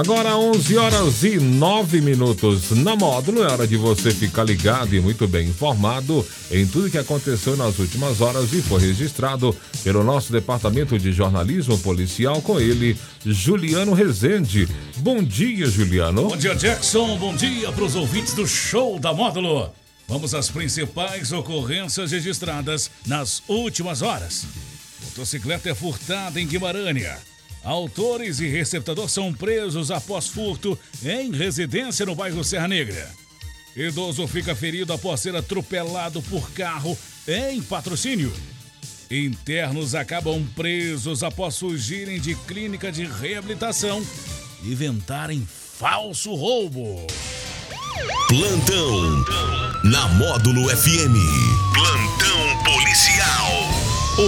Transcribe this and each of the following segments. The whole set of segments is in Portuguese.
Agora 11 horas e 9 minutos na módulo. É hora de você ficar ligado e muito bem informado em tudo que aconteceu nas últimas horas e foi registrado pelo nosso departamento de jornalismo policial com ele, Juliano Rezende. Bom dia, Juliano. Bom dia, Jackson. Bom dia para os ouvintes do show da módulo. Vamos às principais ocorrências registradas nas últimas horas. Motocicleta é furtada em Guimarães. Autores e receptador são presos após furto em residência no bairro Serra Negra. Idoso fica ferido após ser atropelado por carro em patrocínio. Internos acabam presos após fugirem de clínica de reabilitação e inventarem falso roubo. Plantão na Módulo FM.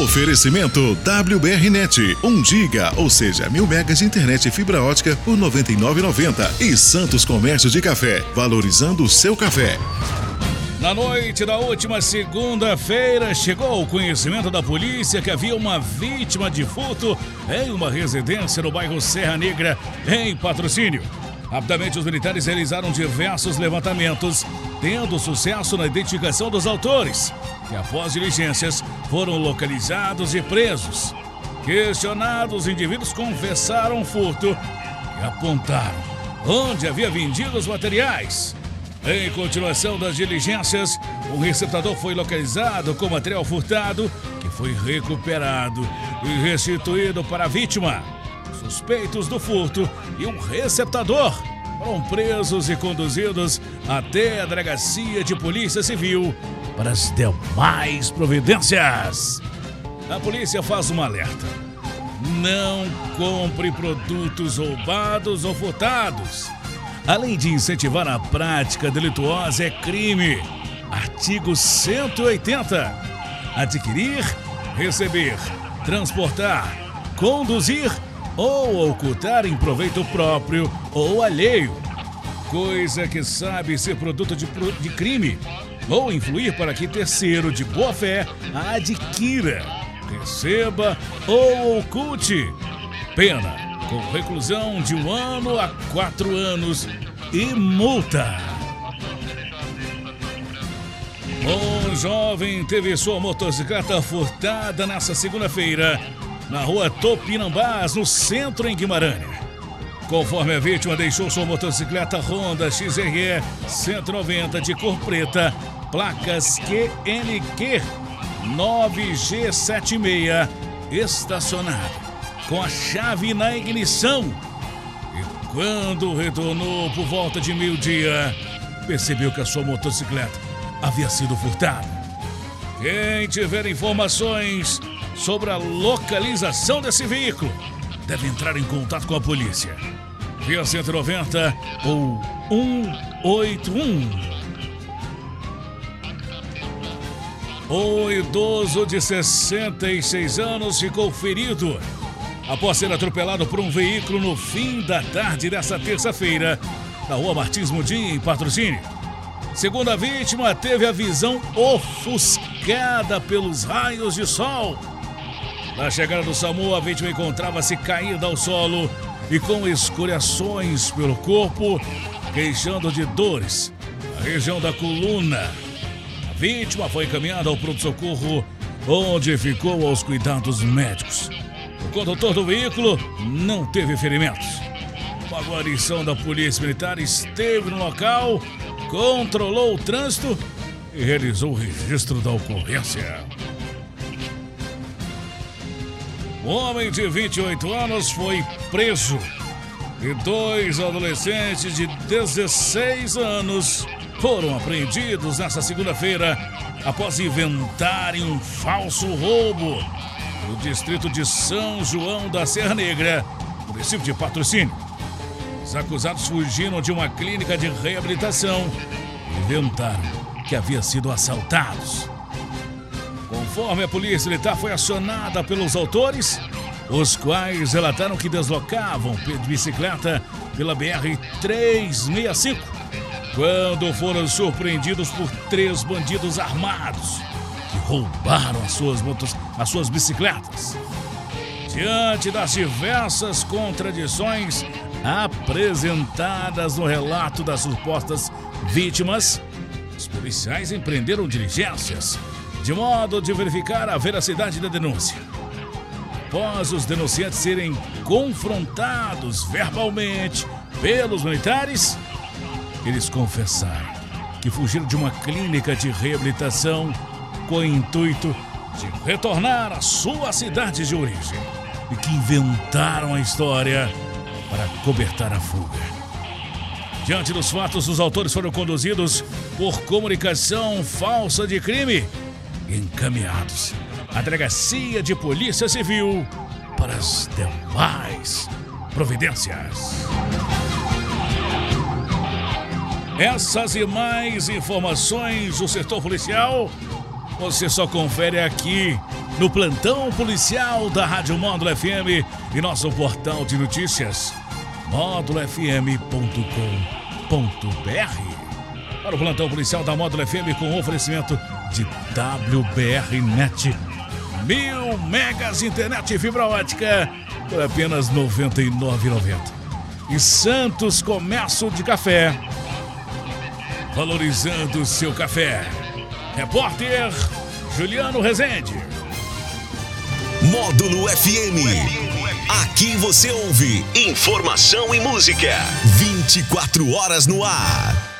Oferecimento WBRnet, 1 giga, ou seja, mil megas de internet e fibra ótica por 99,90 e Santos Comércio de Café, valorizando o seu café. Na noite da última segunda-feira, chegou ao conhecimento da polícia que havia uma vítima de furto em uma residência no bairro Serra Negra, em patrocínio. Rapidamente, os militares realizaram diversos levantamentos, tendo sucesso na identificação dos autores, que após diligências foram localizados e presos. Questionados, os indivíduos confessaram o furto e apontaram onde havia vendido os materiais. Em continuação das diligências, um receptador foi localizado com material furtado, que foi recuperado e restituído para a vítima. Suspeitos do furto e um receptador foram presos e conduzidos até a delegacia de polícia civil para as demais providências. A polícia faz um alerta. Não compre produtos roubados ou furtados. Além de incentivar a prática delituosa, é crime. Artigo 180. Adquirir, receber, transportar, conduzir ou ocultar em proveito próprio ou alheio, coisa que sabe ser produto de, de crime, ou influir para que terceiro de boa fé adquira, receba ou oculte. Pena com reclusão de um ano a quatro anos e multa. Um jovem teve sua motocicleta furtada nessa segunda-feira na rua Topinambás, no centro em Guimarães. Conforme a vítima deixou sua motocicleta Honda XRE 190 de cor preta, placas QNQ 9G76, estacionada, com a chave na ignição. E quando retornou por volta de meio-dia, percebeu que a sua motocicleta havia sido furtada. Quem tiver informações sobre a localização desse veículo, deve entrar em contato com a polícia. Via 190 ou 181. Um idoso de 66 anos ficou ferido após ser atropelado por um veículo no fim da tarde desta terça-feira, na rua Martins Mudim, em patrocínio. Segundo a vítima, teve a visão ofuscada pelos raios de sol na chegada do SAMU, a vítima encontrava-se caída ao solo e com escoriações pelo corpo, queixando de dores na região da coluna. A vítima foi encaminhada ao pronto-socorro, onde ficou aos cuidados médicos. O condutor do veículo não teve ferimentos. Uma guarnição da Polícia Militar esteve no local, controlou o trânsito e realizou o registro da ocorrência. Um homem de 28 anos foi preso e dois adolescentes de 16 anos foram apreendidos nesta segunda-feira após inventarem um falso roubo no distrito de São João da Serra Negra, município de Patrocínio. Os acusados fugiram de uma clínica de reabilitação e inventaram que haviam sido assaltados. Conforme a polícia militar foi acionada pelos autores, os quais relataram que deslocavam de bicicleta pela BR-365, quando foram surpreendidos por três bandidos armados que roubaram as suas, motos, as suas bicicletas. Diante das diversas contradições apresentadas no relato das supostas vítimas, os policiais empreenderam diligências de modo de verificar a veracidade da denúncia. Após os denunciantes serem confrontados verbalmente pelos militares, eles confessaram que fugiram de uma clínica de reabilitação com o intuito de retornar à sua cidade de origem e que inventaram a história para cobertar a fuga. Diante dos fatos, os autores foram conduzidos por comunicação falsa de crime encaminhados à Delegacia de Polícia Civil para as demais providências. Essas e mais informações do setor policial você só confere aqui no plantão policial da Rádio Módulo FM e nosso portal de notícias módulofm.com.br. Para o plantão policial da Módulo FM com oferecimento de WBRnet. Mil megas internet fibra ótica por apenas R$ 99,90. E Santos Comércio de Café. Valorizando seu café. Repórter Juliano Rezende. Módulo FM. Aqui você ouve informação e música. 24 horas no ar.